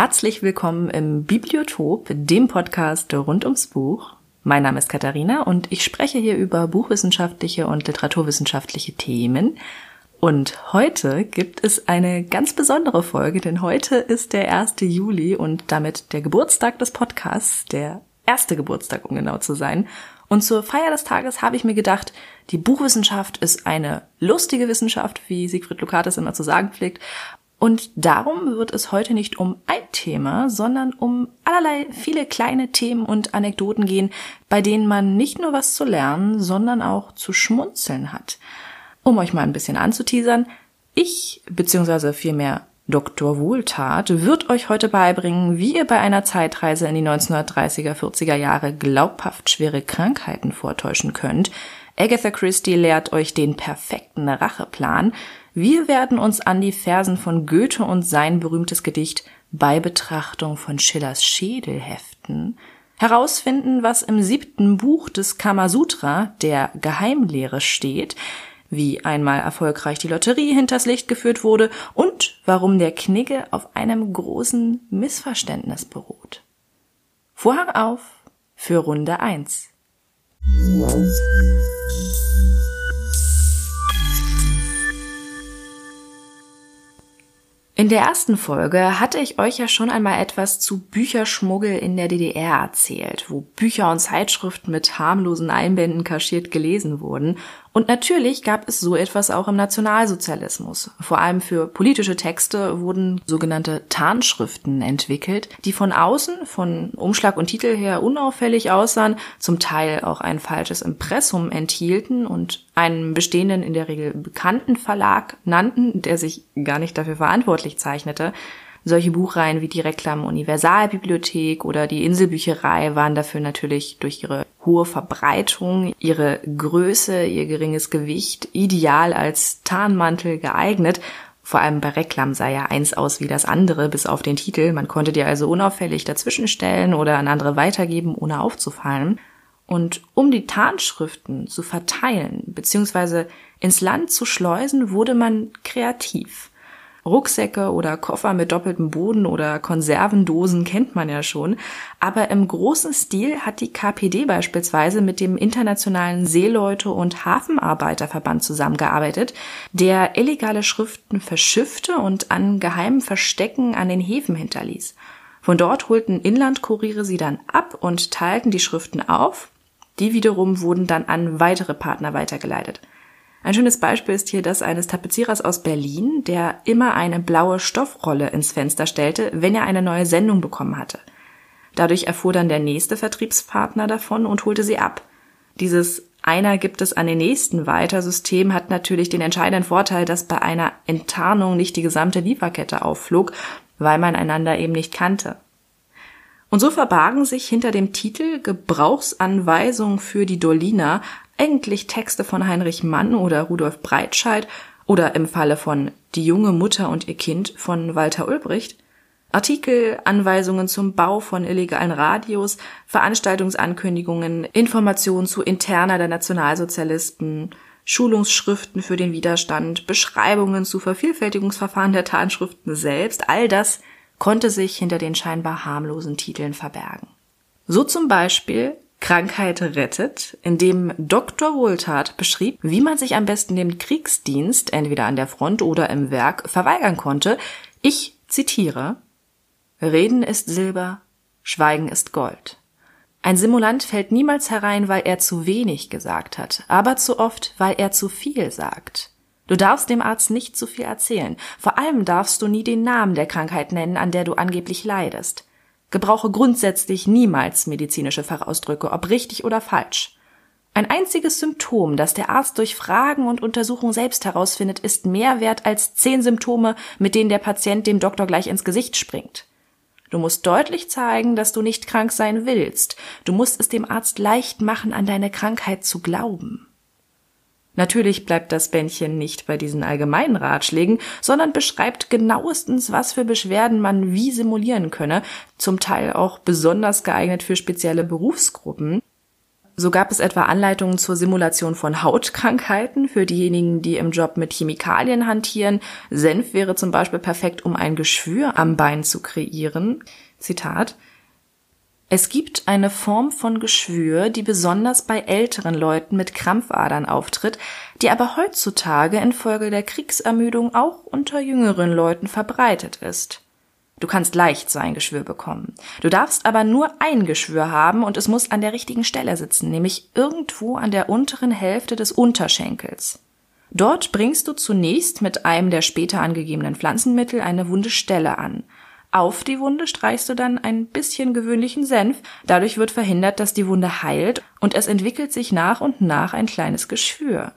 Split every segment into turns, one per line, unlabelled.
Herzlich willkommen im Bibliotop, dem Podcast rund ums Buch. Mein Name ist Katharina und ich spreche hier über buchwissenschaftliche und literaturwissenschaftliche Themen. Und heute gibt es eine ganz besondere Folge, denn heute ist der 1. Juli und damit der Geburtstag des Podcasts, der erste Geburtstag, um genau zu sein. Und zur Feier des Tages habe ich mir gedacht, die Buchwissenschaft ist eine lustige Wissenschaft, wie Siegfried Lukates immer zu sagen pflegt. Und darum wird es heute nicht um ein Thema, sondern um allerlei viele kleine Themen und Anekdoten gehen, bei denen man nicht nur was zu lernen, sondern auch zu schmunzeln hat. Um euch mal ein bisschen anzuteasern, ich, beziehungsweise vielmehr Dr. Wohltat, wird euch heute beibringen, wie ihr bei einer Zeitreise in die 1930er, 40er Jahre glaubhaft schwere Krankheiten vortäuschen könnt. Agatha Christie lehrt euch den perfekten Racheplan, wir werden uns an die Versen von Goethe und sein berühmtes Gedicht bei Betrachtung von Schillers Schädel heften, herausfinden, was im siebten Buch des Kamasutra, der Geheimlehre, steht, wie einmal erfolgreich die Lotterie hinters Licht geführt wurde und warum der Knigge auf einem großen Missverständnis beruht. Vorhang auf für Runde 1. In der ersten Folge hatte ich euch ja schon einmal etwas zu Bücherschmuggel in der DDR erzählt, wo Bücher und Zeitschriften mit harmlosen Einbänden kaschiert gelesen wurden und natürlich gab es so etwas auch im Nationalsozialismus. Vor allem für politische Texte wurden sogenannte Tarnschriften entwickelt, die von außen, von Umschlag und Titel her unauffällig aussahen, zum Teil auch ein falsches Impressum enthielten und einen bestehenden, in der Regel bekannten Verlag nannten, der sich gar nicht dafür verantwortlich zeichnete. Solche Buchreihen wie die Reklam Universalbibliothek oder die Inselbücherei waren dafür natürlich durch ihre hohe Verbreitung, ihre Größe, ihr geringes Gewicht ideal als Tarnmantel geeignet. Vor allem bei Reklam sah ja eins aus wie das andere, bis auf den Titel. Man konnte dir also unauffällig dazwischenstellen oder an andere weitergeben, ohne aufzufallen. Und um die Tarnschriften zu verteilen bzw. ins Land zu schleusen, wurde man kreativ. Rucksäcke oder Koffer mit doppeltem Boden oder Konservendosen kennt man ja schon. Aber im großen Stil hat die KPD beispielsweise mit dem Internationalen Seeleute- und Hafenarbeiterverband zusammengearbeitet, der illegale Schriften verschiffte und an geheimen Verstecken an den Häfen hinterließ. Von dort holten Inlandkuriere sie dann ab und teilten die Schriften auf. Die wiederum wurden dann an weitere Partner weitergeleitet. Ein schönes Beispiel ist hier das eines Tapezierers aus Berlin, der immer eine blaue Stoffrolle ins Fenster stellte, wenn er eine neue Sendung bekommen hatte. Dadurch erfuhr dann der nächste Vertriebspartner davon und holte sie ab. Dieses einer gibt es an den nächsten weiter System hat natürlich den entscheidenden Vorteil, dass bei einer Enttarnung nicht die gesamte Lieferkette aufflog, weil man einander eben nicht kannte. Und so verbargen sich hinter dem Titel Gebrauchsanweisung für die Dolina eigentlich Texte von Heinrich Mann oder Rudolf Breitscheid oder im Falle von Die junge Mutter und ihr Kind von Walter Ulbricht, Artikel, Anweisungen zum Bau von illegalen Radios, Veranstaltungsankündigungen, Informationen zu Interna der Nationalsozialisten, Schulungsschriften für den Widerstand, Beschreibungen zu Vervielfältigungsverfahren der Tarnschriften selbst, all das konnte sich hinter den scheinbar harmlosen Titeln verbergen. So zum Beispiel Krankheit rettet, in dem Dr. Wohltat beschrieb, wie man sich am besten dem Kriegsdienst, entweder an der Front oder im Werk, verweigern konnte. Ich zitiere Reden ist Silber, Schweigen ist Gold. Ein Simulant fällt niemals herein, weil er zu wenig gesagt hat, aber zu oft, weil er zu viel sagt. Du darfst dem Arzt nicht zu viel erzählen. Vor allem darfst du nie den Namen der Krankheit nennen, an der du angeblich leidest. Gebrauche grundsätzlich niemals medizinische Fachausdrücke, ob richtig oder falsch. Ein einziges Symptom, das der Arzt durch Fragen und Untersuchung selbst herausfindet, ist mehr wert als zehn Symptome, mit denen der Patient dem Doktor gleich ins Gesicht springt. Du musst deutlich zeigen, dass du nicht krank sein willst. Du musst es dem Arzt leicht machen, an deine Krankheit zu glauben. Natürlich bleibt das Bändchen nicht bei diesen allgemeinen Ratschlägen, sondern beschreibt genauestens, was für Beschwerden man wie simulieren könne, zum Teil auch besonders geeignet für spezielle Berufsgruppen. So gab es etwa Anleitungen zur Simulation von Hautkrankheiten für diejenigen, die im Job mit Chemikalien hantieren. Senf wäre zum Beispiel perfekt, um ein Geschwür am Bein zu kreieren. Zitat es gibt eine Form von Geschwür, die besonders bei älteren Leuten mit Krampfadern auftritt, die aber heutzutage infolge der Kriegsermüdung auch unter jüngeren Leuten verbreitet ist. Du kannst leicht so ein Geschwür bekommen. Du darfst aber nur ein Geschwür haben und es muss an der richtigen Stelle sitzen, nämlich irgendwo an der unteren Hälfte des Unterschenkels. Dort bringst du zunächst mit einem der später angegebenen Pflanzenmittel eine wunde Stelle an. Auf die Wunde streichst du dann ein bisschen gewöhnlichen Senf. Dadurch wird verhindert, dass die Wunde heilt und es entwickelt sich nach und nach ein kleines Geschwür.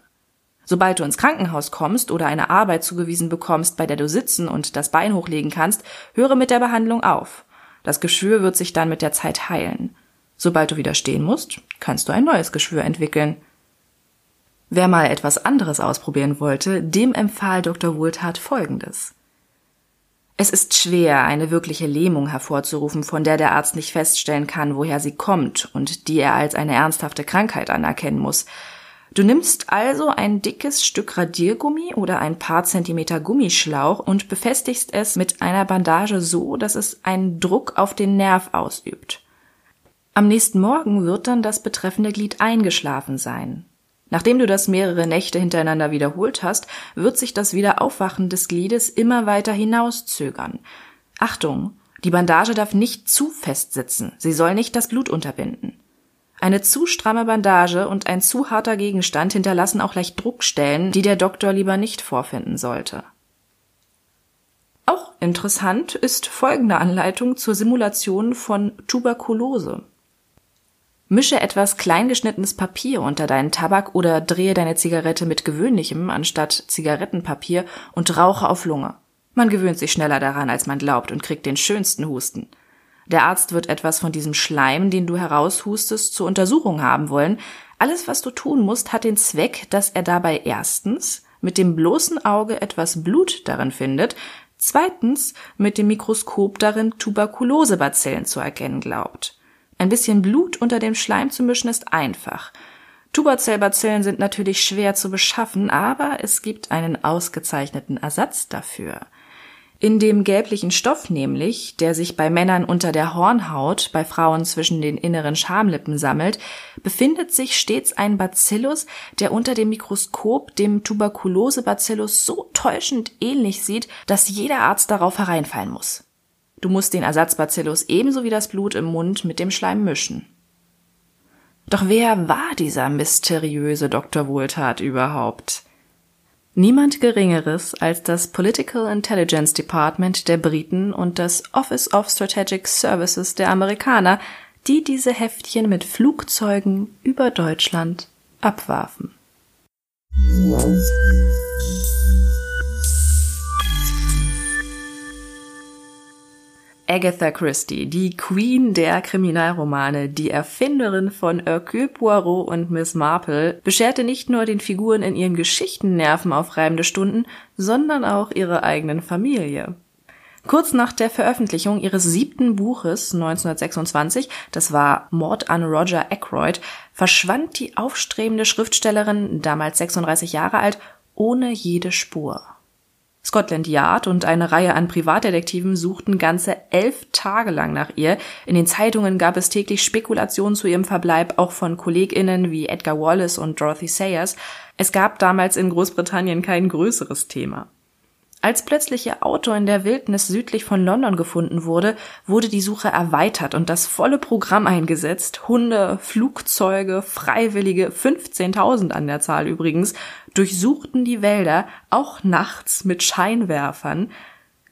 Sobald du ins Krankenhaus kommst oder eine Arbeit zugewiesen bekommst, bei der du sitzen und das Bein hochlegen kannst, höre mit der Behandlung auf. Das Geschwür wird sich dann mit der Zeit heilen. Sobald du wieder stehen musst, kannst du ein neues Geschwür entwickeln. Wer mal etwas anderes ausprobieren wollte, dem empfahl Dr. Wohltat Folgendes. Es ist schwer, eine wirkliche Lähmung hervorzurufen, von der der Arzt nicht feststellen kann, woher sie kommt und die er als eine ernsthafte Krankheit anerkennen muss. Du nimmst also ein dickes Stück Radiergummi oder ein paar Zentimeter Gummischlauch und befestigst es mit einer Bandage so, dass es einen Druck auf den Nerv ausübt. Am nächsten Morgen wird dann das betreffende Glied eingeschlafen sein. Nachdem du das mehrere Nächte hintereinander wiederholt hast, wird sich das Wiederaufwachen des Gliedes immer weiter hinauszögern. Achtung! Die Bandage darf nicht zu fest sitzen, sie soll nicht das Blut unterbinden. Eine zu stramme Bandage und ein zu harter Gegenstand hinterlassen auch leicht Druckstellen, die der Doktor lieber nicht vorfinden sollte. Auch interessant ist folgende Anleitung zur Simulation von Tuberkulose. Mische etwas kleingeschnittenes Papier unter deinen Tabak oder drehe deine Zigarette mit gewöhnlichem anstatt Zigarettenpapier und rauche auf Lunge. Man gewöhnt sich schneller daran, als man glaubt und kriegt den schönsten Husten. Der Arzt wird etwas von diesem Schleim, den du heraushustest, zur Untersuchung haben wollen. Alles, was du tun musst, hat den Zweck, dass er dabei erstens mit dem bloßen Auge etwas Blut darin findet, zweitens mit dem Mikroskop darin Tuberkulosebazillen zu erkennen glaubt. Ein bisschen Blut unter dem Schleim zu mischen ist einfach. Tuberzellbazillen sind natürlich schwer zu beschaffen, aber es gibt einen ausgezeichneten Ersatz dafür. In dem gelblichen Stoff nämlich, der sich bei Männern unter der Hornhaut, bei Frauen zwischen den inneren Schamlippen sammelt, befindet sich stets ein Bacillus, der unter dem Mikroskop dem Tuberkulosebacillus so täuschend ähnlich sieht, dass jeder Arzt darauf hereinfallen muss. Du musst den Ersatzbacillus ebenso wie das Blut im Mund mit dem Schleim mischen. Doch wer war dieser mysteriöse Dr. Wohltat überhaupt? Niemand Geringeres als das Political Intelligence Department der Briten und das Office of Strategic Services der Amerikaner, die diese Heftchen mit Flugzeugen über Deutschland abwarfen. Agatha Christie, die Queen der Kriminalromane, die Erfinderin von Hercule Poirot und Miss Marple, bescherte nicht nur den Figuren in ihren Geschichten nervenaufreibende Stunden, sondern auch ihre eigenen Familie. Kurz nach der Veröffentlichung ihres siebten Buches 1926, das war Mord an Roger Ackroyd, verschwand die aufstrebende Schriftstellerin, damals 36 Jahre alt, ohne jede Spur. Scotland Yard und eine Reihe an Privatdetektiven suchten ganze elf Tage lang nach ihr. In den Zeitungen gab es täglich Spekulationen zu ihrem Verbleib, auch von KollegInnen wie Edgar Wallace und Dorothy Sayers. Es gab damals in Großbritannien kein größeres Thema. Als plötzlich ihr Auto in der Wildnis südlich von London gefunden wurde, wurde die Suche erweitert und das volle Programm eingesetzt. Hunde, Flugzeuge, Freiwillige, 15.000 an der Zahl übrigens, durchsuchten die Wälder, auch nachts mit Scheinwerfern,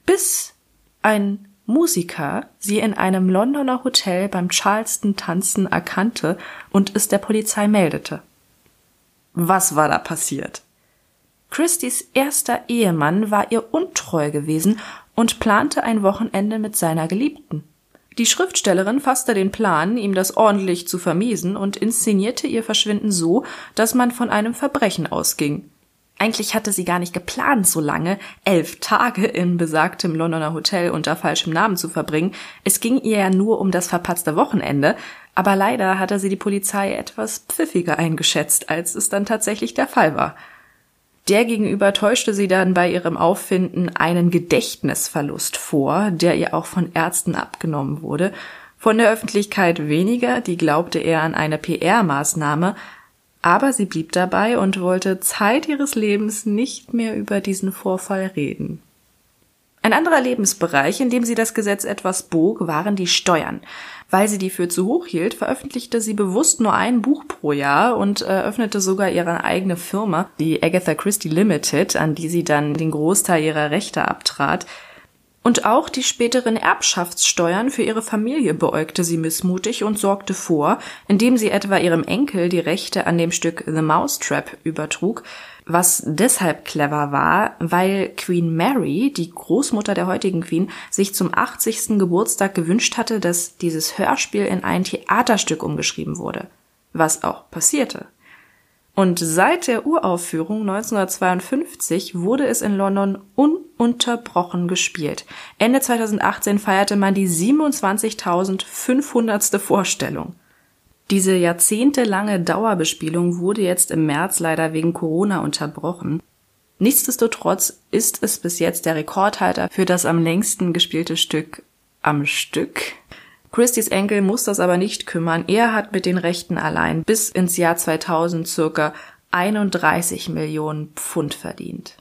bis ein Musiker sie in einem Londoner Hotel beim Charleston tanzen erkannte und es der Polizei meldete. Was war da passiert? Christys erster Ehemann war ihr untreu gewesen und plante ein Wochenende mit seiner Geliebten. Die Schriftstellerin fasste den Plan, ihm das ordentlich zu vermiesen und inszenierte ihr Verschwinden so, dass man von einem Verbrechen ausging. Eigentlich hatte sie gar nicht geplant, so lange, elf Tage in besagtem Londoner Hotel unter falschem Namen zu verbringen. Es ging ihr ja nur um das verpatzte Wochenende, aber leider hatte sie die Polizei etwas pfiffiger eingeschätzt, als es dann tatsächlich der Fall war. Der gegenüber täuschte sie dann bei ihrem Auffinden einen Gedächtnisverlust vor, der ihr auch von Ärzten abgenommen wurde. Von der Öffentlichkeit weniger, die glaubte eher an eine PR-Maßnahme, aber sie blieb dabei und wollte Zeit ihres Lebens nicht mehr über diesen Vorfall reden. Ein anderer Lebensbereich, in dem sie das Gesetz etwas bog, waren die Steuern. Weil sie die für zu hoch hielt, veröffentlichte sie bewusst nur ein Buch pro Jahr und eröffnete sogar ihre eigene Firma, die Agatha Christie Limited, an die sie dann den Großteil ihrer Rechte abtrat. Und auch die späteren Erbschaftssteuern für ihre Familie beäugte sie missmutig und sorgte vor, indem sie etwa ihrem Enkel die Rechte an dem Stück The Mousetrap übertrug, was deshalb clever war, weil Queen Mary, die Großmutter der heutigen Queen, sich zum 80. Geburtstag gewünscht hatte, dass dieses Hörspiel in ein Theaterstück umgeschrieben wurde. Was auch passierte. Und seit der Uraufführung 1952 wurde es in London ununterbrochen gespielt. Ende 2018 feierte man die 27.500. Vorstellung. Diese jahrzehntelange Dauerbespielung wurde jetzt im März leider wegen Corona unterbrochen. Nichtsdestotrotz ist es bis jetzt der Rekordhalter für das am längsten gespielte Stück am Stück. Christys Enkel muss das aber nicht kümmern. Er hat mit den Rechten allein bis ins Jahr 2000 circa 31 Millionen Pfund verdient.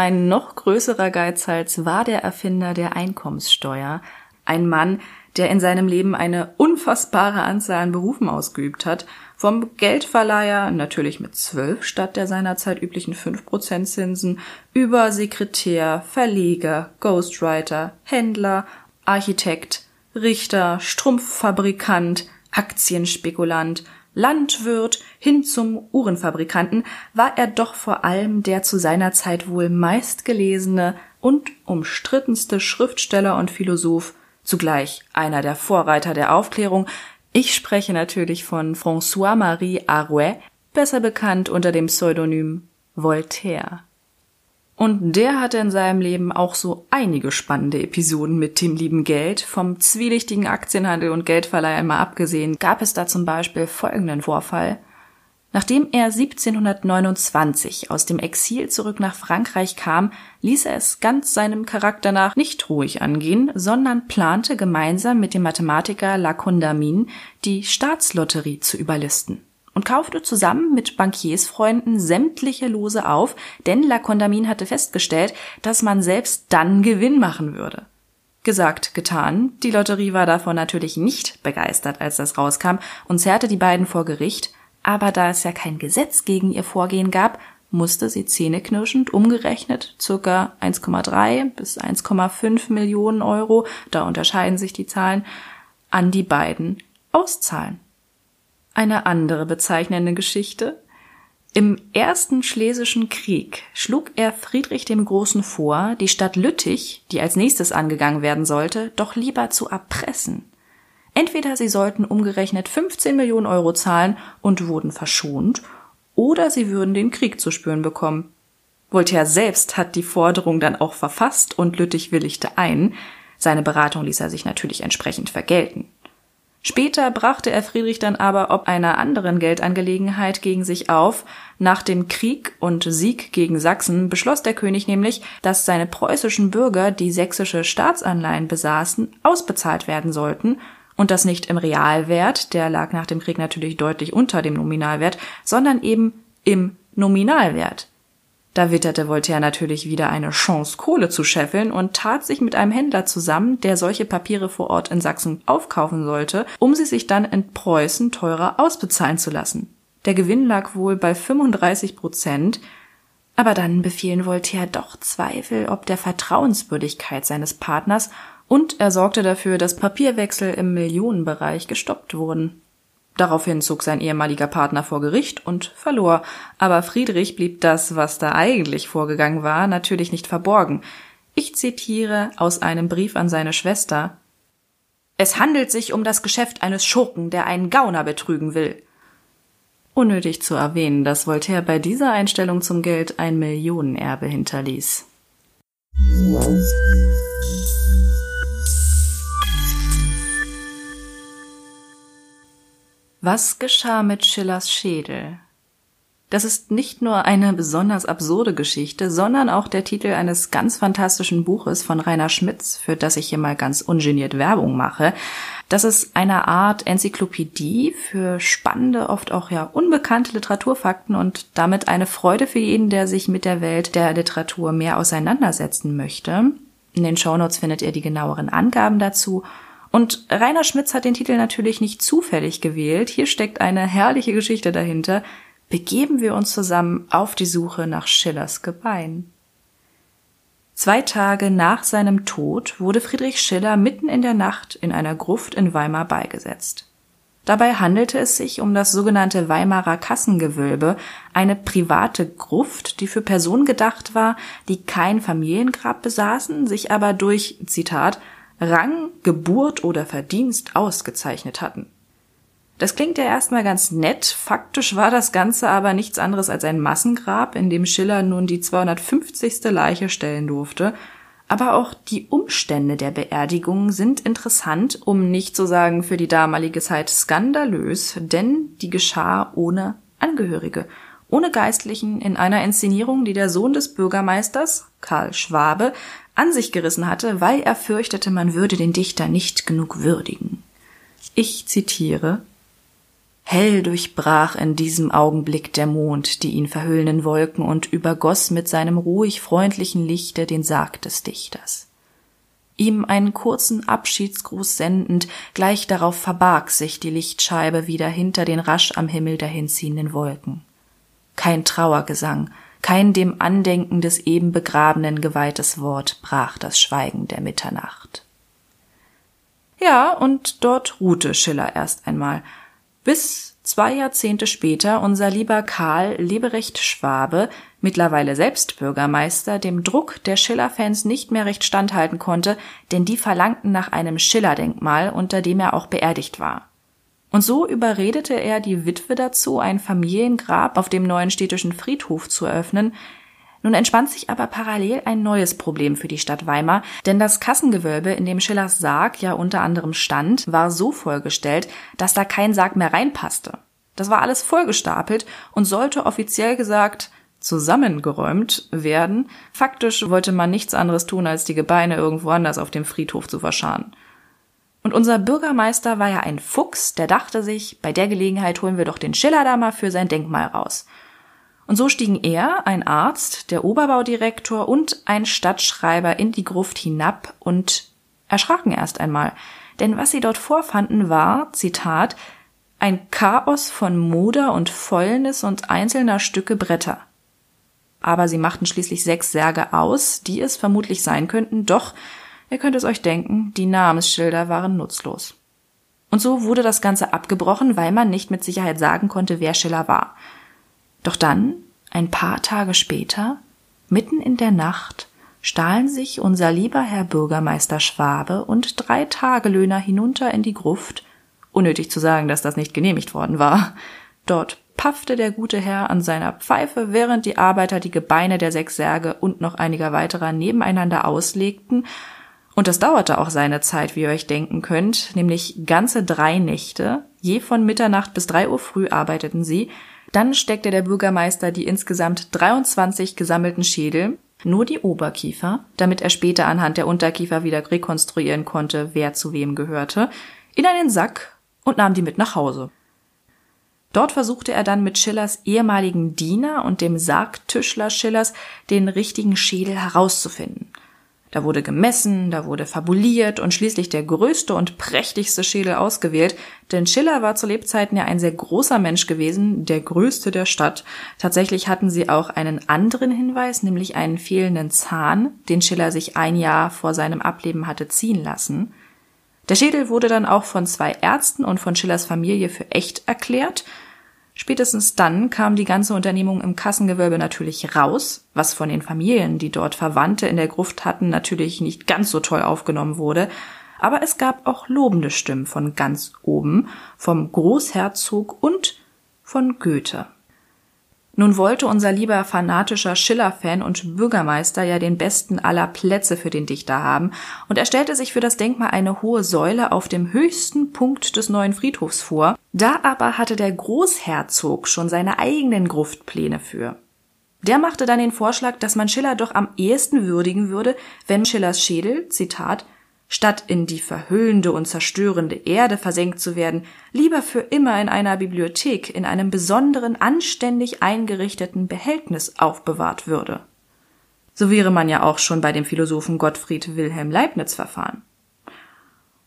Ein noch größerer Geizhals war der Erfinder der Einkommenssteuer, ein Mann, der in seinem Leben eine unfassbare Anzahl an Berufen ausgeübt hat, vom Geldverleiher, natürlich mit zwölf statt der seinerzeit üblichen fünf Prozent Zinsen, über Sekretär, Verleger, Ghostwriter, Händler, Architekt, Richter, Strumpffabrikant, Aktienspekulant, Landwirt hin zum Uhrenfabrikanten war er doch vor allem der zu seiner Zeit wohl meistgelesene und umstrittenste Schriftsteller und Philosoph, zugleich einer der Vorreiter der Aufklärung. Ich spreche natürlich von François-Marie Arouet, besser bekannt unter dem Pseudonym Voltaire. Und der hatte in seinem Leben auch so einige spannende Episoden mit dem lieben Geld. Vom zwielichtigen Aktienhandel und Geldverleih einmal abgesehen, gab es da zum Beispiel folgenden Vorfall. Nachdem er 1729 aus dem Exil zurück nach Frankreich kam, ließ er es ganz seinem Charakter nach nicht ruhig angehen, sondern plante gemeinsam mit dem Mathematiker La Condamine die Staatslotterie zu überlisten und kaufte zusammen mit Bankiersfreunden sämtliche Lose auf, denn La Condamine hatte festgestellt, dass man selbst dann Gewinn machen würde. Gesagt, getan. Die Lotterie war davon natürlich nicht begeistert, als das rauskam und zerrte die beiden vor Gericht, aber da es ja kein Gesetz gegen ihr Vorgehen gab, musste sie zähneknirschend umgerechnet circa 1,3 bis 1,5 Millionen Euro, da unterscheiden sich die Zahlen, an die beiden auszahlen. Eine andere bezeichnende Geschichte. Im Ersten Schlesischen Krieg schlug er Friedrich dem Großen vor, die Stadt Lüttich, die als nächstes angegangen werden sollte, doch lieber zu erpressen. Entweder sie sollten umgerechnet 15 Millionen Euro zahlen und wurden verschont, oder sie würden den Krieg zu spüren bekommen. Voltaire selbst hat die Forderung dann auch verfasst und Lüttich willigte ein. Seine Beratung ließ er sich natürlich entsprechend vergelten. Später brachte er Friedrich dann aber ob einer anderen Geldangelegenheit gegen sich auf. Nach dem Krieg und Sieg gegen Sachsen beschloss der König nämlich, dass seine preußischen Bürger, die sächsische Staatsanleihen besaßen, ausbezahlt werden sollten, und das nicht im Realwert, der lag nach dem Krieg natürlich deutlich unter dem Nominalwert, sondern eben im Nominalwert. Da witterte Voltaire natürlich wieder eine Chance, Kohle zu scheffeln und tat sich mit einem Händler zusammen, der solche Papiere vor Ort in Sachsen aufkaufen sollte, um sie sich dann in Preußen teurer ausbezahlen zu lassen. Der Gewinn lag wohl bei 35 Prozent, aber dann befielen Voltaire doch Zweifel ob der Vertrauenswürdigkeit seines Partners Und er sorgte dafür, dass Papierwechsel im Millionenbereich gestoppt wurden. Daraufhin zog sein ehemaliger Partner vor Gericht und verlor, aber Friedrich blieb das, was da eigentlich vorgegangen war, natürlich nicht verborgen. Ich zitiere aus einem Brief an seine Schwester Es handelt sich um das Geschäft eines Schurken, der einen Gauner betrügen will. Unnötig zu erwähnen, dass Voltaire bei dieser Einstellung zum Geld ein Millionenerbe hinterließ. Was geschah mit Schillers Schädel? Das ist nicht nur eine besonders absurde Geschichte, sondern auch der Titel eines ganz fantastischen Buches von Rainer Schmitz, für das ich hier mal ganz ungeniert Werbung mache. Das ist eine Art Enzyklopädie für spannende, oft auch ja unbekannte Literaturfakten und damit eine Freude für jeden, der sich mit der Welt der Literatur mehr auseinandersetzen möchte. In den Shownotes findet ihr die genaueren Angaben dazu und Rainer Schmitz hat den Titel natürlich nicht zufällig gewählt. Hier steckt eine herrliche Geschichte dahinter. Begeben wir uns zusammen auf die Suche nach Schillers Gebein. Zwei Tage nach seinem Tod wurde Friedrich Schiller mitten in der Nacht in einer Gruft in Weimar beigesetzt. Dabei handelte es sich um das sogenannte Weimarer Kassengewölbe, eine private Gruft, die für Personen gedacht war, die kein Familiengrab besaßen, sich aber durch, Zitat, Rang, Geburt oder Verdienst ausgezeichnet hatten. Das klingt ja erstmal ganz nett, faktisch war das Ganze aber nichts anderes als ein Massengrab, in dem Schiller nun die 250. Leiche stellen durfte, aber auch die Umstände der Beerdigung sind interessant, um nicht zu sagen für die damalige Zeit skandalös, denn die geschah ohne Angehörige, ohne Geistlichen in einer Inszenierung, die der Sohn des Bürgermeisters, Karl Schwabe, an sich gerissen hatte, weil er fürchtete, man würde den Dichter nicht genug würdigen. Ich zitiere Hell durchbrach in diesem Augenblick der Mond die ihn verhüllenden Wolken und übergoss mit seinem ruhig freundlichen Lichte den Sarg des Dichters. Ihm einen kurzen Abschiedsgruß sendend, gleich darauf verbarg sich die Lichtscheibe wieder hinter den rasch am Himmel dahinziehenden Wolken. Kein Trauergesang, kein dem Andenken des eben Begrabenen geweihtes Wort brach das Schweigen der Mitternacht. Ja, und dort ruhte Schiller erst einmal, bis zwei Jahrzehnte später unser lieber Karl Leberecht Schwabe, mittlerweile selbst Bürgermeister, dem Druck der Schiller-Fans nicht mehr recht standhalten konnte, denn die verlangten nach einem Schiller-Denkmal, unter dem er auch beerdigt war. Und so überredete er die Witwe dazu, ein Familiengrab auf dem neuen städtischen Friedhof zu eröffnen. Nun entspannt sich aber parallel ein neues Problem für die Stadt Weimar, denn das Kassengewölbe, in dem Schillers Sarg ja unter anderem stand, war so vollgestellt, dass da kein Sarg mehr reinpasste. Das war alles vollgestapelt und sollte offiziell gesagt zusammengeräumt werden. Faktisch wollte man nichts anderes tun, als die Gebeine irgendwo anders auf dem Friedhof zu verscharen. Und unser Bürgermeister war ja ein Fuchs, der dachte sich, bei der Gelegenheit holen wir doch den Schiller da mal für sein Denkmal raus. Und so stiegen er, ein Arzt, der Oberbaudirektor und ein Stadtschreiber in die Gruft hinab und erschraken erst einmal. Denn was sie dort vorfanden war, Zitat, ein Chaos von Moder und Fäulnis und einzelner Stücke Bretter. Aber sie machten schließlich sechs Särge aus, die es vermutlich sein könnten, doch Ihr könnt es euch denken, die Namensschilder waren nutzlos. Und so wurde das Ganze abgebrochen, weil man nicht mit Sicherheit sagen konnte, wer Schiller war. Doch dann, ein paar Tage später, mitten in der Nacht, stahlen sich unser lieber Herr Bürgermeister Schwabe und drei Tagelöhner hinunter in die Gruft, unnötig zu sagen, dass das nicht genehmigt worden war. Dort paffte der gute Herr an seiner Pfeife, während die Arbeiter die Gebeine der sechs Särge und noch einiger weiterer nebeneinander auslegten und das dauerte auch seine Zeit, wie ihr euch denken könnt, nämlich ganze drei Nächte. Je von Mitternacht bis drei Uhr früh arbeiteten sie. Dann steckte der Bürgermeister die insgesamt 23 gesammelten Schädel, nur die Oberkiefer, damit er später anhand der Unterkiefer wieder rekonstruieren konnte, wer zu wem gehörte, in einen Sack und nahm die mit nach Hause. Dort versuchte er dann mit Schillers ehemaligen Diener und dem Sargtischler Schillers den richtigen Schädel herauszufinden. Da wurde gemessen, da wurde fabuliert und schließlich der größte und prächtigste Schädel ausgewählt, denn Schiller war zu Lebzeiten ja ein sehr großer Mensch gewesen, der größte der Stadt. Tatsächlich hatten sie auch einen anderen Hinweis, nämlich einen fehlenden Zahn, den Schiller sich ein Jahr vor seinem Ableben hatte ziehen lassen. Der Schädel wurde dann auch von zwei Ärzten und von Schillers Familie für echt erklärt Spätestens dann kam die ganze Unternehmung im Kassengewölbe natürlich raus, was von den Familien, die dort Verwandte in der Gruft hatten, natürlich nicht ganz so toll aufgenommen wurde. Aber es gab auch lobende Stimmen von ganz oben, vom Großherzog und von Goethe. Nun wollte unser lieber fanatischer Schiller-Fan und Bürgermeister ja den besten aller Plätze für den Dichter haben, und er stellte sich für das Denkmal eine hohe Säule auf dem höchsten Punkt des neuen Friedhofs vor. Da aber hatte der Großherzog schon seine eigenen Gruftpläne für. Der machte dann den Vorschlag, dass man Schiller doch am ehesten würdigen würde, wenn Schillers Schädel, Zitat, statt in die verhüllende und zerstörende Erde versenkt zu werden, lieber für immer in einer Bibliothek in einem besonderen, anständig eingerichteten Behältnis aufbewahrt würde. So wäre man ja auch schon bei dem Philosophen Gottfried Wilhelm Leibniz verfahren.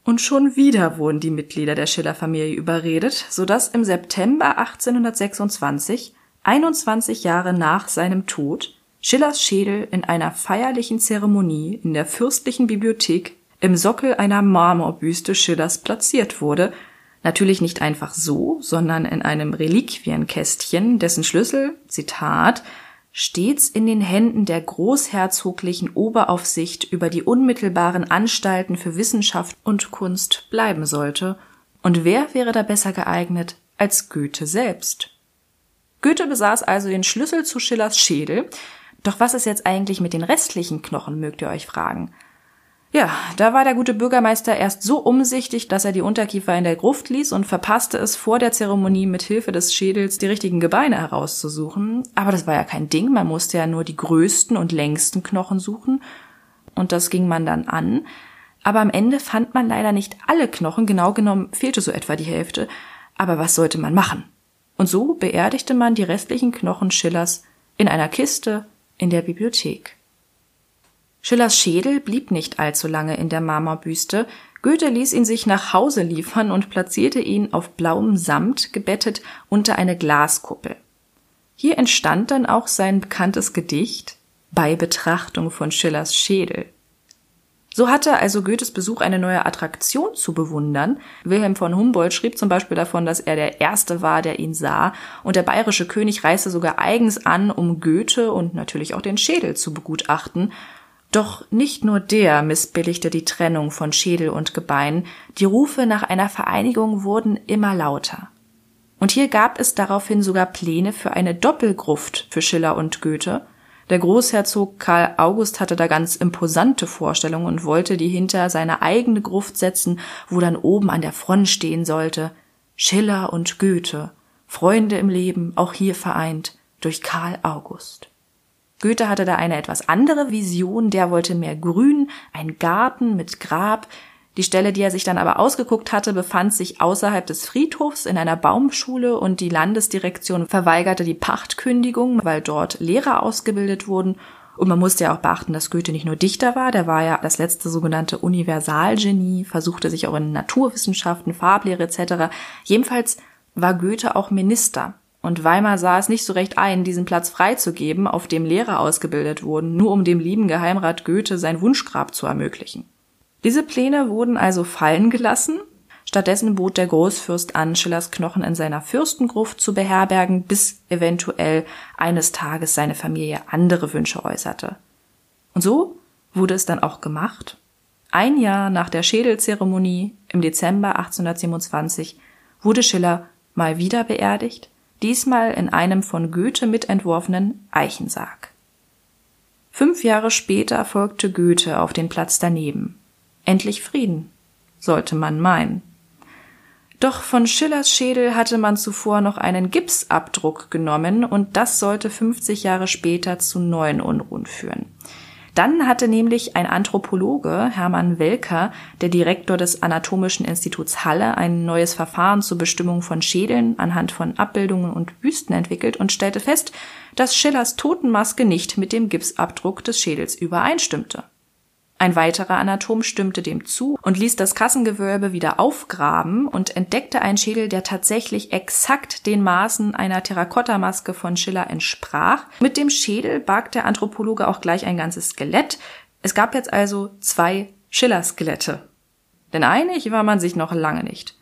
Und schon wieder wurden die Mitglieder der Schiller-Familie überredet, so dass im September 1826, 21 Jahre nach seinem Tod, Schillers Schädel in einer feierlichen Zeremonie in der fürstlichen Bibliothek im Sockel einer Marmorbüste Schillers platziert wurde, natürlich nicht einfach so, sondern in einem Reliquienkästchen, dessen Schlüssel, Zitat, stets in den Händen der großherzoglichen Oberaufsicht über die unmittelbaren Anstalten für Wissenschaft und Kunst bleiben sollte. Und wer wäre da besser geeignet als Goethe selbst? Goethe besaß also den Schlüssel zu Schillers Schädel. Doch was ist jetzt eigentlich mit den restlichen Knochen, mögt ihr euch fragen? Ja, da war der gute Bürgermeister erst so umsichtig, dass er die Unterkiefer in der Gruft ließ und verpasste es vor der Zeremonie mit Hilfe des Schädels die richtigen Gebeine herauszusuchen. Aber das war ja kein Ding, man musste ja nur die größten und längsten Knochen suchen. Und das ging man dann an. Aber am Ende fand man leider nicht alle Knochen, genau genommen fehlte so etwa die Hälfte. Aber was sollte man machen? Und so beerdigte man die restlichen Knochen Schillers in einer Kiste in der Bibliothek. Schillers Schädel blieb nicht allzu lange in der Marmorbüste. Goethe ließ ihn sich nach Hause liefern und platzierte ihn auf blauem Samt gebettet unter eine Glaskuppel. Hier entstand dann auch sein bekanntes Gedicht Bei Betrachtung von Schillers Schädel. So hatte also Goethes Besuch eine neue Attraktion zu bewundern. Wilhelm von Humboldt schrieb zum Beispiel davon, dass er der Erste war, der ihn sah, und der bayerische König reiste sogar eigens an, um Goethe und natürlich auch den Schädel zu begutachten, doch nicht nur der missbilligte die Trennung von Schädel und Gebein, die Rufe nach einer Vereinigung wurden immer lauter. Und hier gab es daraufhin sogar Pläne für eine Doppelgruft für Schiller und Goethe. Der Großherzog Karl August hatte da ganz imposante Vorstellungen und wollte die hinter seine eigene Gruft setzen, wo dann oben an der Front stehen sollte Schiller und Goethe, Freunde im Leben, auch hier vereint, durch Karl August. Goethe hatte da eine etwas andere Vision, der wollte mehr Grün, ein Garten mit Grab. Die Stelle, die er sich dann aber ausgeguckt hatte, befand sich außerhalb des Friedhofs in einer Baumschule und die Landesdirektion verweigerte die Pachtkündigung, weil dort Lehrer ausgebildet wurden. Und man musste ja auch beachten, dass Goethe nicht nur Dichter war, der war ja das letzte sogenannte Universalgenie, versuchte sich auch in Naturwissenschaften, Farblehre etc. Jedenfalls war Goethe auch Minister und Weimar sah es nicht so recht ein, diesen Platz freizugeben, auf dem Lehrer ausgebildet wurden, nur um dem lieben Geheimrat Goethe sein Wunschgrab zu ermöglichen. Diese Pläne wurden also fallen gelassen. Stattdessen bot der Großfürst an, Schillers Knochen in seiner Fürstengruft zu beherbergen, bis eventuell eines Tages seine Familie andere Wünsche äußerte. Und so wurde es dann auch gemacht. Ein Jahr nach der Schädelzeremonie im Dezember 1827 wurde Schiller mal wieder beerdigt diesmal in einem von Goethe mitentworfenen Eichensarg. Fünf Jahre später folgte Goethe auf den Platz daneben. Endlich Frieden, sollte man meinen. Doch von Schillers Schädel hatte man zuvor noch einen Gipsabdruck genommen und das sollte 50 Jahre später zu neuen Unruhen führen. Dann hatte nämlich ein Anthropologe, Hermann Welker, der Direktor des Anatomischen Instituts Halle, ein neues Verfahren zur Bestimmung von Schädeln anhand von Abbildungen und Büsten entwickelt und stellte fest, dass Schillers Totenmaske nicht mit dem Gipsabdruck des Schädels übereinstimmte. Ein weiterer Anatom stimmte dem zu und ließ das Kassengewölbe wieder aufgraben und entdeckte einen Schädel, der tatsächlich exakt den Maßen einer Terrakottamaske von Schiller entsprach. Mit dem Schädel barg der Anthropologe auch gleich ein ganzes Skelett. Es gab jetzt also zwei Schiller-Skelette. Denn einig war man sich noch lange nicht.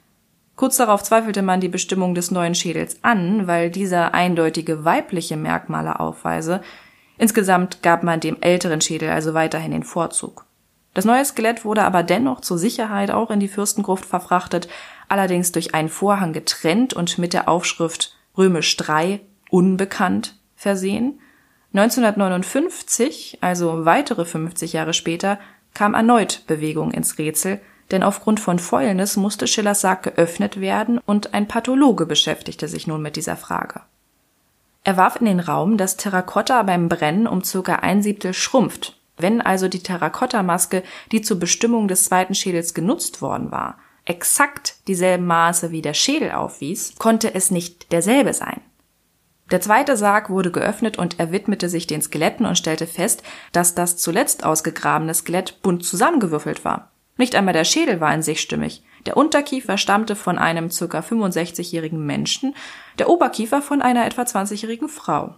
Kurz darauf zweifelte man die Bestimmung des neuen Schädels an, weil dieser eindeutige weibliche Merkmale aufweise. Insgesamt gab man dem älteren Schädel also weiterhin den Vorzug. Das neue Skelett wurde aber dennoch zur Sicherheit auch in die Fürstengruft verfrachtet, allerdings durch einen Vorhang getrennt und mit der Aufschrift römisch 3 unbekannt versehen. 1959, also weitere 50 Jahre später, kam erneut Bewegung ins Rätsel, denn aufgrund von Fäulnis musste Schillers Sarg geöffnet werden und ein Pathologe beschäftigte sich nun mit dieser Frage. Er warf in den Raum, dass Terrakotta beim Brennen um circa ein Siebtel schrumpft wenn also die Terrakottamaske, die zur Bestimmung des zweiten Schädels genutzt worden war, exakt dieselben Maße wie der Schädel aufwies, konnte es nicht derselbe sein. Der zweite Sarg wurde geöffnet und er widmete sich den Skeletten und stellte fest, dass das zuletzt ausgegrabene Skelett bunt zusammengewürfelt war. Nicht einmal der Schädel war in sich stimmig. Der Unterkiefer stammte von einem ca. 65-jährigen Menschen, der Oberkiefer von einer etwa 20-jährigen Frau.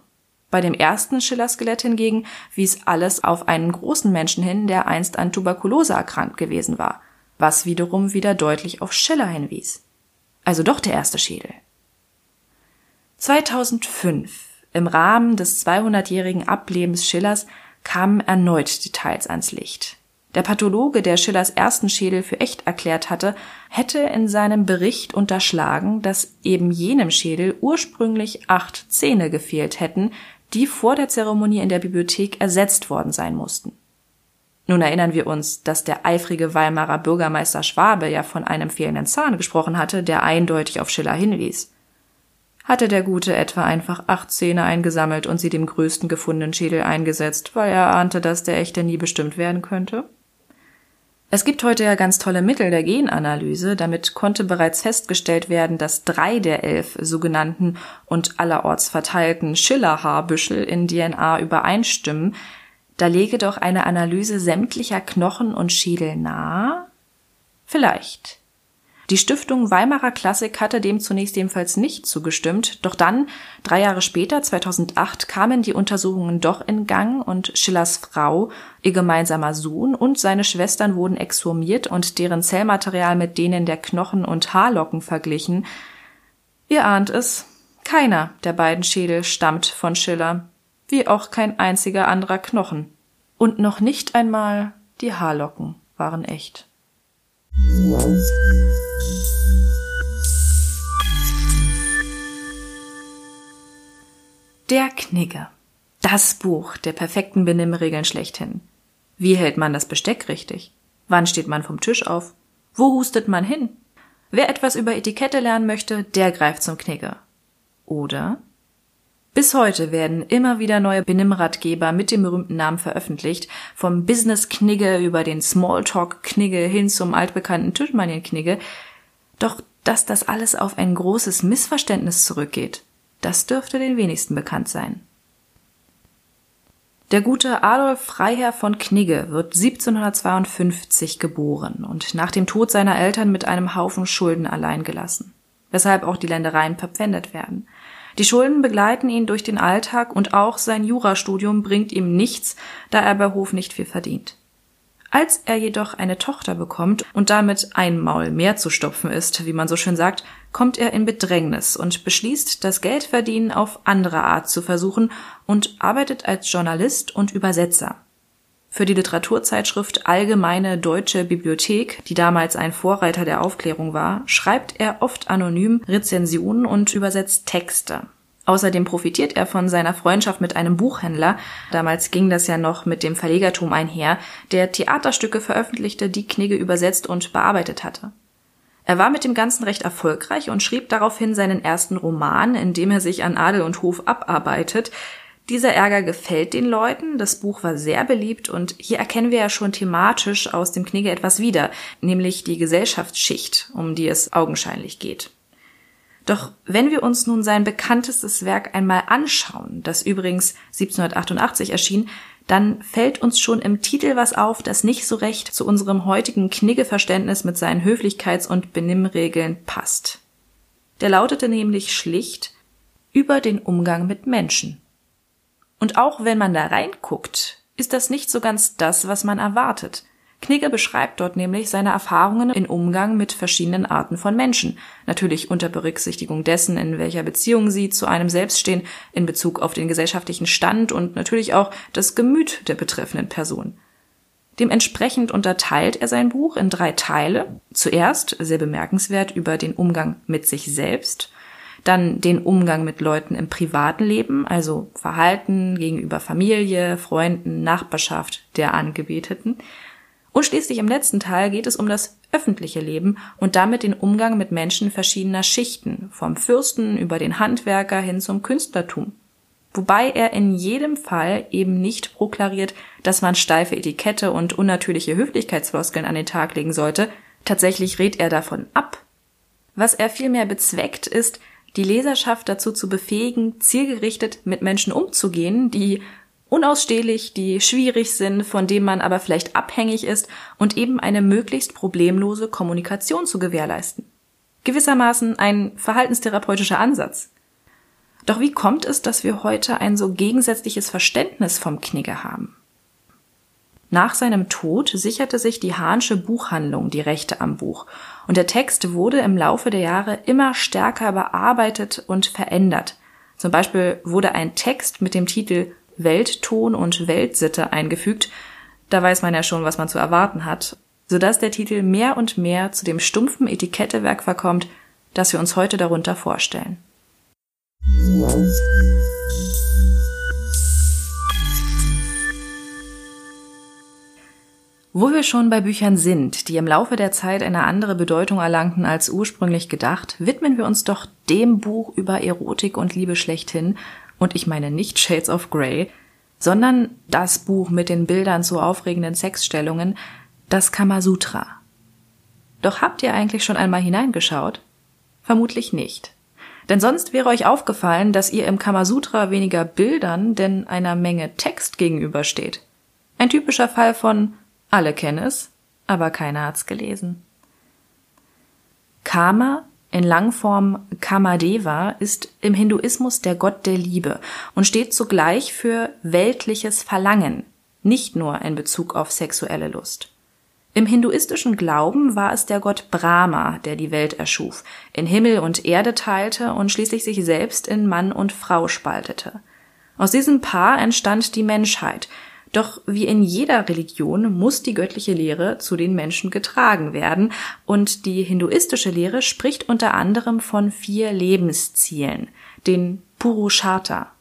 Bei dem ersten Schiller-Skelett hingegen wies alles auf einen großen Menschen hin, der einst an Tuberkulose erkrankt gewesen war, was wiederum wieder deutlich auf Schiller hinwies. Also doch der erste Schädel. 2005, im Rahmen des 200-jährigen Ablebens Schillers, kamen erneut Details ans Licht. Der Pathologe, der Schillers ersten Schädel für echt erklärt hatte, hätte in seinem Bericht unterschlagen, dass eben jenem Schädel ursprünglich acht Zähne gefehlt hätten, die vor der Zeremonie in der Bibliothek ersetzt worden sein mussten. Nun erinnern wir uns, dass der eifrige Weimarer Bürgermeister Schwabe ja von einem fehlenden Zahn gesprochen hatte, der eindeutig auf Schiller hinwies. Hatte der Gute etwa einfach acht Zähne eingesammelt und sie dem größten gefundenen Schädel eingesetzt, weil er ahnte, dass der echte nie bestimmt werden könnte? Es gibt heute ja ganz tolle Mittel der Genanalyse. Damit konnte bereits festgestellt werden, dass drei der elf sogenannten und allerorts verteilten Schiller-Haarbüschel in DNA übereinstimmen. Da lege doch eine Analyse sämtlicher Knochen und Schädel nahe? Vielleicht. Die Stiftung Weimarer Klassik hatte dem zunächst jedenfalls nicht zugestimmt, doch dann, drei Jahre später, 2008, kamen die Untersuchungen doch in Gang und Schillers Frau, ihr gemeinsamer Sohn und seine Schwestern wurden exhumiert und deren Zellmaterial mit denen der Knochen und Haarlocken verglichen. Ihr ahnt es, keiner der beiden Schädel stammt von Schiller, wie auch kein einziger anderer Knochen. Und noch nicht einmal die Haarlocken waren echt. Der Knigge. Das Buch der perfekten Benimmregeln schlechthin. Wie hält man das Besteck richtig? Wann steht man vom Tisch auf? Wo hustet man hin? Wer etwas über Etikette lernen möchte, der greift zum Knigge. Oder? Bis heute werden immer wieder neue Benimmratgeber mit dem berühmten Namen veröffentlicht, vom Business-Knigge über den Smalltalk-Knigge hin zum altbekannten Tischmanien-Knigge. Doch dass das alles auf ein großes Missverständnis zurückgeht. Das dürfte den wenigsten bekannt sein. Der gute Adolf Freiherr von Knigge wird 1752 geboren und nach dem Tod seiner Eltern mit einem Haufen Schulden allein gelassen, weshalb auch die Ländereien verpfändet werden. Die Schulden begleiten ihn durch den Alltag und auch sein Jurastudium bringt ihm nichts, da er bei Hof nicht viel verdient. Als er jedoch eine Tochter bekommt und damit ein Maul mehr zu stopfen ist, wie man so schön sagt, kommt er in Bedrängnis und beschließt, das Geldverdienen auf andere Art zu versuchen und arbeitet als Journalist und Übersetzer. Für die Literaturzeitschrift Allgemeine Deutsche Bibliothek, die damals ein Vorreiter der Aufklärung war, schreibt er oft anonym Rezensionen und übersetzt Texte. Außerdem profitiert er von seiner Freundschaft mit einem Buchhändler, damals ging das ja noch mit dem Verlegertum einher, der Theaterstücke veröffentlichte, die Knigge übersetzt und bearbeitet hatte. Er war mit dem Ganzen recht erfolgreich und schrieb daraufhin seinen ersten Roman, in dem er sich an Adel und Hof abarbeitet. Dieser Ärger gefällt den Leuten, das Buch war sehr beliebt und hier erkennen wir ja schon thematisch aus dem Knigge etwas wieder, nämlich die Gesellschaftsschicht, um die es augenscheinlich geht. Doch wenn wir uns nun sein bekanntestes Werk einmal anschauen, das übrigens 1788 erschien, dann fällt uns schon im Titel was auf, das nicht so recht zu unserem heutigen Kniggeverständnis mit seinen Höflichkeits- und Benimmregeln passt. Der lautete nämlich schlicht über den Umgang mit Menschen. Und auch wenn man da reinguckt, ist das nicht so ganz das, was man erwartet. Knigge beschreibt dort nämlich seine Erfahrungen im Umgang mit verschiedenen Arten von Menschen, natürlich unter Berücksichtigung dessen, in welcher Beziehung sie zu einem selbst stehen, in Bezug auf den gesellschaftlichen Stand und natürlich auch das Gemüt der betreffenden Person. Dementsprechend unterteilt er sein Buch in drei Teile. Zuerst, sehr bemerkenswert, über den Umgang mit sich selbst, dann den Umgang mit Leuten im privaten Leben, also Verhalten gegenüber Familie, Freunden, Nachbarschaft der Angebeteten, und schließlich im letzten Teil geht es um das öffentliche Leben und damit den Umgang mit Menschen verschiedener Schichten, vom Fürsten über den Handwerker hin zum Künstlertum. Wobei er in jedem Fall eben nicht proklariert, dass man steife Etikette und unnatürliche Höflichkeitsfloskeln an den Tag legen sollte, tatsächlich rät er davon ab. Was er vielmehr bezweckt, ist, die Leserschaft dazu zu befähigen, zielgerichtet mit Menschen umzugehen, die unausstehlich, die schwierig sind, von denen man aber vielleicht abhängig ist und eben eine möglichst problemlose Kommunikation zu gewährleisten. Gewissermaßen ein verhaltenstherapeutischer Ansatz. Doch wie kommt es, dass wir heute ein so gegensätzliches Verständnis vom Knigge haben? Nach seinem Tod sicherte sich die Hahnsche Buchhandlung die Rechte am Buch und der Text wurde im Laufe der Jahre immer stärker bearbeitet und verändert. Zum Beispiel wurde ein Text mit dem Titel Weltton und Weltsitte eingefügt, da weiß man ja schon, was man zu erwarten hat, sodass der Titel mehr und mehr zu dem stumpfen Etikettewerk verkommt, das wir uns heute darunter vorstellen. Wo wir schon bei Büchern sind, die im Laufe der Zeit eine andere Bedeutung erlangten als ursprünglich gedacht, widmen wir uns doch dem Buch über Erotik und Liebe schlechthin, und ich meine nicht Shades of Grey, sondern das Buch mit den Bildern zu aufregenden Sexstellungen, das Kamasutra. Doch habt ihr eigentlich schon einmal hineingeschaut? Vermutlich nicht. Denn sonst wäre euch aufgefallen, dass ihr im Kamasutra weniger Bildern, denn einer Menge Text gegenübersteht. Ein typischer Fall von alle kennen es, aber keiner hat's gelesen. Kama in Langform Kamadeva ist im Hinduismus der Gott der Liebe und steht zugleich für weltliches Verlangen, nicht nur in Bezug auf sexuelle Lust. Im hinduistischen Glauben war es der Gott Brahma, der die Welt erschuf, in Himmel und Erde teilte und schließlich sich selbst in Mann und Frau spaltete. Aus diesem Paar entstand die Menschheit, doch wie in jeder Religion muss die göttliche Lehre zu den Menschen getragen werden, und die hinduistische Lehre spricht unter anderem von vier Lebenszielen, den Purushartha,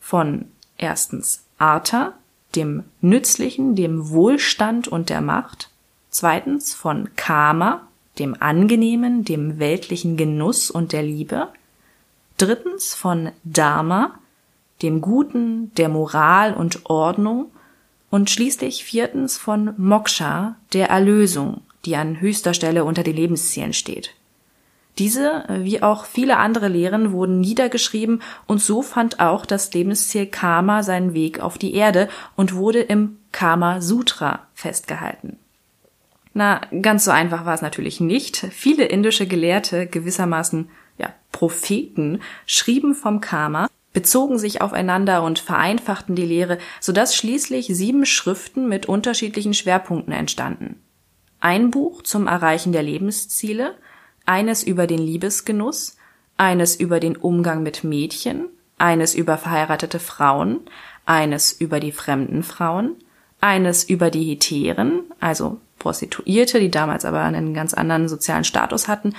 von erstens Artha, dem Nützlichen, dem Wohlstand und der Macht, zweitens von Karma, dem Angenehmen, dem weltlichen Genuss und der Liebe, drittens von Dharma, dem Guten, der Moral und Ordnung und schließlich viertens von Moksha, der Erlösung, die an höchster Stelle unter den Lebenszielen steht. Diese, wie auch viele andere Lehren, wurden niedergeschrieben und so fand auch das Lebensziel Karma seinen Weg auf die Erde und wurde im Karma Sutra festgehalten. Na, ganz so einfach war es natürlich nicht. Viele indische Gelehrte, gewissermaßen ja, Propheten, schrieben vom Karma bezogen sich aufeinander und vereinfachten die Lehre, sodass schließlich sieben Schriften mit unterschiedlichen Schwerpunkten entstanden. Ein Buch zum Erreichen der Lebensziele, eines über den Liebesgenuss, eines über den Umgang mit Mädchen, eines über verheiratete Frauen, eines über die fremden Frauen, eines über die Heteren, also Prostituierte, die damals aber einen ganz anderen sozialen Status hatten,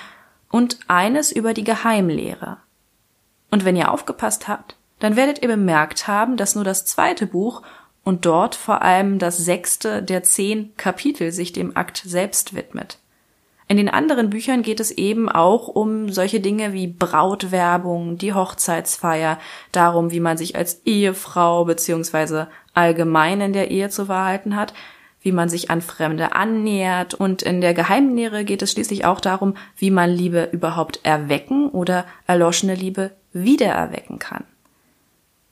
und eines über die Geheimlehre, und wenn ihr aufgepasst habt, dann werdet ihr bemerkt haben, dass nur das zweite Buch und dort vor allem das sechste der zehn Kapitel sich dem Akt selbst widmet. In den anderen Büchern geht es eben auch um solche Dinge wie Brautwerbung, die Hochzeitsfeier, darum, wie man sich als Ehefrau beziehungsweise allgemein in der Ehe zu verhalten hat, wie man sich an Fremde annähert und in der Geheimlehre geht es schließlich auch darum, wie man Liebe überhaupt erwecken oder erloschene Liebe wiedererwecken kann.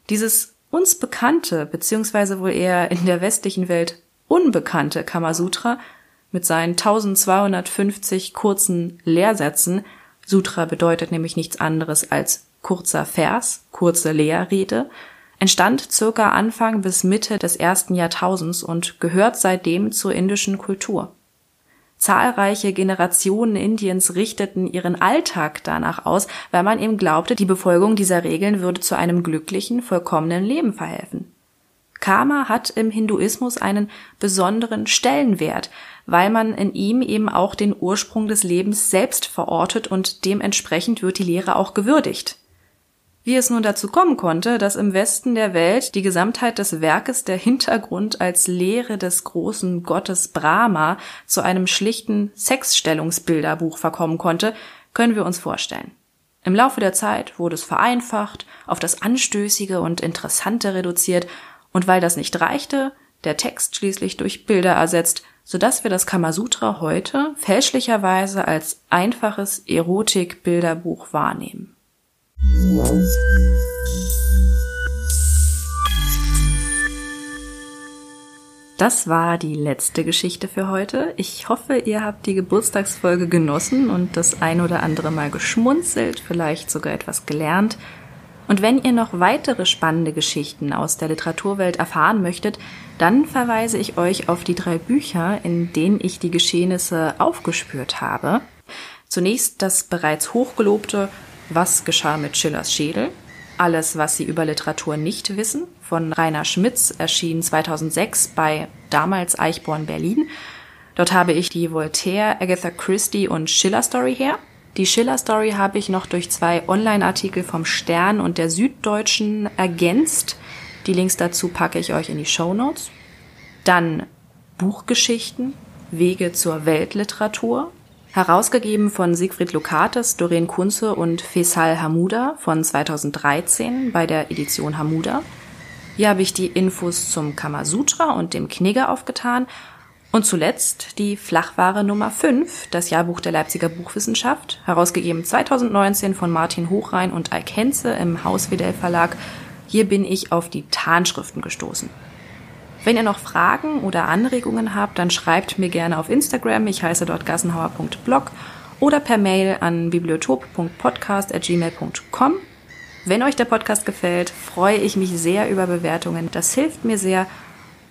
Dieses uns bekannte, beziehungsweise wohl eher in der westlichen Welt unbekannte Kamasutra mit seinen 1250 kurzen Lehrsätzen, Sutra bedeutet nämlich nichts anderes als kurzer Vers, kurze Lehrrede, entstand circa Anfang bis Mitte des ersten Jahrtausends und gehört seitdem zur indischen Kultur. Zahlreiche Generationen Indiens richteten ihren Alltag danach aus, weil man eben glaubte, die Befolgung dieser Regeln würde zu einem glücklichen, vollkommenen Leben verhelfen. Karma hat im Hinduismus einen besonderen Stellenwert, weil man in ihm eben auch den Ursprung des Lebens selbst verortet und dementsprechend wird die Lehre auch gewürdigt. Wie es nun dazu kommen konnte, dass im Westen der Welt die Gesamtheit des Werkes der Hintergrund als Lehre des großen Gottes Brahma zu einem schlichten Sexstellungsbilderbuch verkommen konnte, können wir uns vorstellen. Im Laufe der Zeit wurde es vereinfacht, auf das Anstößige und Interessante reduziert, und weil das nicht reichte, der Text schließlich durch Bilder ersetzt, sodass wir das Kamasutra heute fälschlicherweise als einfaches Erotik-Bilderbuch wahrnehmen. Das war die letzte Geschichte für heute. Ich hoffe, ihr habt die Geburtstagsfolge genossen und das ein oder andere Mal geschmunzelt, vielleicht sogar etwas gelernt. Und wenn ihr noch weitere spannende Geschichten aus der Literaturwelt erfahren möchtet, dann verweise ich euch auf die drei Bücher, in denen ich die Geschehnisse aufgespürt habe. Zunächst das bereits hochgelobte was geschah mit Schillers Schädel? Alles, was Sie über Literatur nicht wissen, von Rainer Schmitz, erschien 2006 bei damals Eichborn Berlin. Dort habe ich die Voltaire, Agatha Christie und Schiller Story her. Die Schiller Story habe ich noch durch zwei Online-Artikel vom Stern und der Süddeutschen ergänzt. Die Links dazu packe ich euch in die Show Notes. Dann Buchgeschichten, Wege zur Weltliteratur Herausgegeben von Siegfried Lukates, Doreen Kunze und Faisal Hamuda von 2013 bei der Edition Hamuda. Hier habe ich die Infos zum Kamasutra und dem Knigge aufgetan. Und zuletzt die Flachware Nummer 5, das Jahrbuch der Leipziger Buchwissenschaft, herausgegeben 2019 von Martin Hochrhein und Alkenze im Hauswedel Verlag. Hier bin ich auf die Tarnschriften gestoßen. Wenn ihr noch Fragen oder Anregungen habt, dann schreibt mir gerne auf Instagram. Ich heiße dort gassenhauer.blog oder per Mail an bibliotop.podcast.gmail.com. Wenn euch der Podcast gefällt, freue ich mich sehr über Bewertungen. Das hilft mir sehr.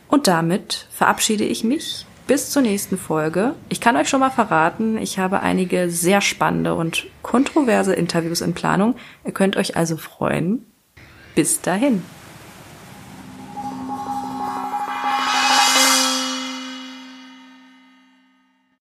Und damit verabschiede ich mich bis zur nächsten Folge. Ich kann euch schon mal verraten, ich habe einige sehr spannende und kontroverse Interviews in Planung. Ihr könnt euch also freuen. Bis dahin.